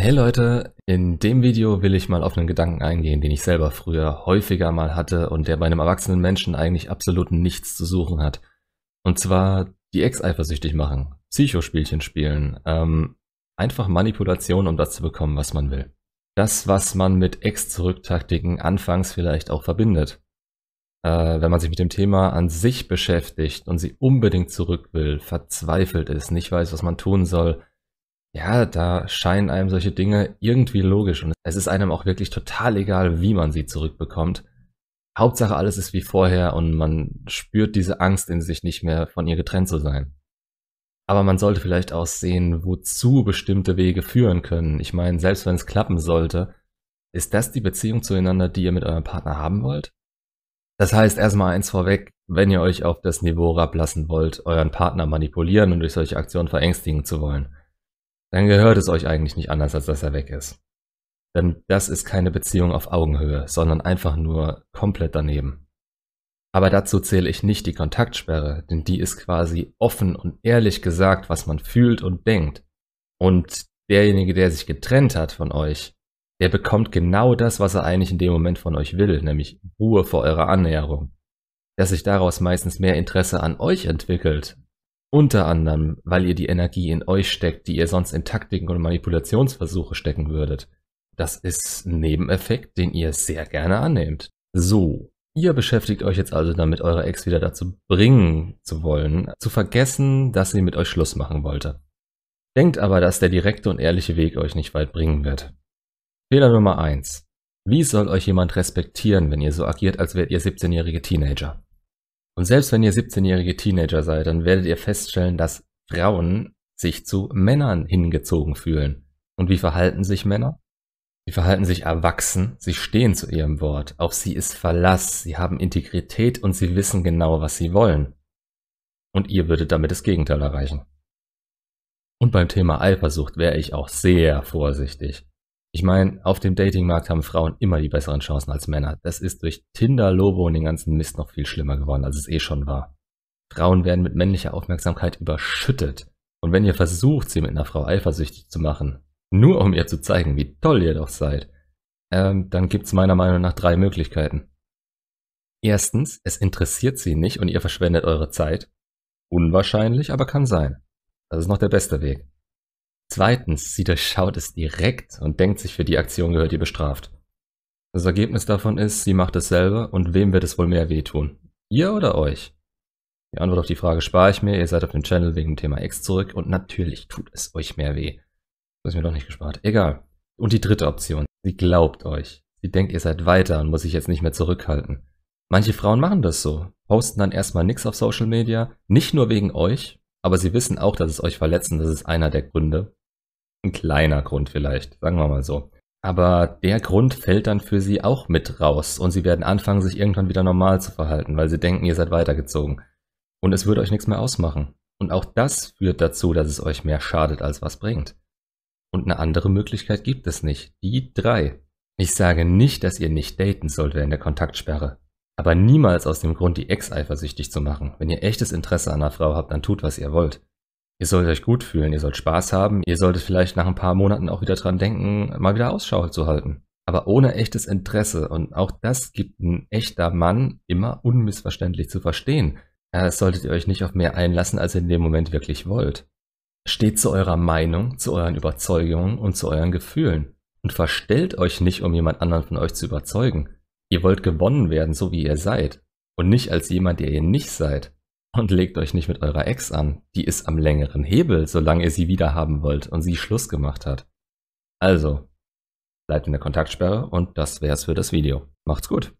Hey Leute, in dem Video will ich mal auf einen Gedanken eingehen, den ich selber früher häufiger mal hatte und der bei einem erwachsenen Menschen eigentlich absolut nichts zu suchen hat. Und zwar die Ex eifersüchtig machen, Psychospielchen spielen, ähm, einfach Manipulation, um das zu bekommen, was man will. Das, was man mit Ex-Zurücktaktiken anfangs vielleicht auch verbindet. Äh, wenn man sich mit dem Thema an sich beschäftigt und sie unbedingt zurück will, verzweifelt ist, nicht weiß, was man tun soll, ja, da scheinen einem solche Dinge irgendwie logisch und es ist einem auch wirklich total egal, wie man sie zurückbekommt. Hauptsache alles ist wie vorher und man spürt diese Angst in sich nicht mehr, von ihr getrennt zu sein. Aber man sollte vielleicht auch sehen, wozu bestimmte Wege führen können. Ich meine, selbst wenn es klappen sollte, ist das die Beziehung zueinander, die ihr mit eurem Partner haben wollt? Das heißt erstmal eins vorweg, wenn ihr euch auf das Niveau rablassen wollt, euren Partner manipulieren und durch solche Aktionen verängstigen zu wollen dann gehört es euch eigentlich nicht anders, als dass er weg ist. Denn das ist keine Beziehung auf Augenhöhe, sondern einfach nur komplett daneben. Aber dazu zähle ich nicht die Kontaktsperre, denn die ist quasi offen und ehrlich gesagt, was man fühlt und denkt. Und derjenige, der sich getrennt hat von euch, der bekommt genau das, was er eigentlich in dem Moment von euch will, nämlich Ruhe vor eurer Annäherung. Dass sich daraus meistens mehr Interesse an euch entwickelt, unter anderem, weil ihr die Energie in euch steckt, die ihr sonst in Taktiken und Manipulationsversuche stecken würdet. Das ist ein Nebeneffekt, den ihr sehr gerne annehmt. So, ihr beschäftigt euch jetzt also damit, eure Ex wieder dazu bringen zu wollen, zu vergessen, dass sie mit euch Schluss machen wollte. Denkt aber, dass der direkte und ehrliche Weg euch nicht weit bringen wird. Fehler Nummer eins: Wie soll euch jemand respektieren, wenn ihr so agiert, als wärt ihr 17-jährige Teenager? Und selbst wenn ihr 17-jährige Teenager seid, dann werdet ihr feststellen, dass Frauen sich zu Männern hingezogen fühlen. Und wie verhalten sich Männer? Sie verhalten sich erwachsen, sie stehen zu ihrem Wort. Auf sie ist Verlass, sie haben Integrität und sie wissen genau, was sie wollen. Und ihr würdet damit das Gegenteil erreichen. Und beim Thema Eifersucht wäre ich auch sehr vorsichtig. Ich meine, auf dem Datingmarkt haben Frauen immer die besseren Chancen als Männer. Das ist durch Tinder, Lobo und den ganzen Mist noch viel schlimmer geworden, als es eh schon war. Frauen werden mit männlicher Aufmerksamkeit überschüttet. Und wenn ihr versucht, sie mit einer Frau eifersüchtig zu machen, nur um ihr zu zeigen, wie toll ihr doch seid, ähm, dann gibt's meiner Meinung nach drei Möglichkeiten. Erstens, es interessiert sie nicht und ihr verschwendet eure Zeit. Unwahrscheinlich, aber kann sein. Das ist noch der beste Weg. Zweitens, sie durchschaut es direkt und denkt sich, für die Aktion gehört ihr bestraft. Das Ergebnis davon ist, sie macht es selber und wem wird es wohl mehr wehtun? Ihr oder euch? Die Antwort auf die Frage spare ich mir, ihr seid auf dem Channel wegen dem Thema X zurück und natürlich tut es euch mehr weh. Das ist mir doch nicht gespart. Egal. Und die dritte Option, sie glaubt euch. Sie denkt, ihr seid weiter und muss sich jetzt nicht mehr zurückhalten. Manche Frauen machen das so, posten dann erstmal nichts auf Social Media, nicht nur wegen euch, aber sie wissen auch, dass es euch verletzt und das ist einer der Gründe. Ein kleiner Grund vielleicht, sagen wir mal so. Aber der Grund fällt dann für sie auch mit raus und sie werden anfangen, sich irgendwann wieder normal zu verhalten, weil sie denken, ihr seid weitergezogen. Und es würde euch nichts mehr ausmachen. Und auch das führt dazu, dass es euch mehr schadet, als was bringt. Und eine andere Möglichkeit gibt es nicht. Die drei. Ich sage nicht, dass ihr nicht daten sollt während der Kontaktsperre. Aber niemals aus dem Grund, die Ex eifersüchtig zu machen. Wenn ihr echtes Interesse an einer Frau habt, dann tut, was ihr wollt. Ihr sollt euch gut fühlen, ihr sollt Spaß haben, ihr solltet vielleicht nach ein paar Monaten auch wieder dran denken, mal wieder Ausschau zu halten. Aber ohne echtes Interesse und auch das gibt ein echter Mann immer unmissverständlich zu verstehen. Es solltet ihr euch nicht auf mehr einlassen, als ihr in dem Moment wirklich wollt. Steht zu eurer Meinung, zu euren Überzeugungen und zu euren Gefühlen und verstellt euch nicht, um jemand anderen von euch zu überzeugen. Ihr wollt gewonnen werden, so wie ihr seid und nicht als jemand, der ihr nicht seid. Und legt euch nicht mit eurer Ex an. Die ist am längeren Hebel, solange ihr sie wieder haben wollt und sie Schluss gemacht hat. Also, bleibt in der Kontaktsperre und das wär's für das Video. Macht's gut.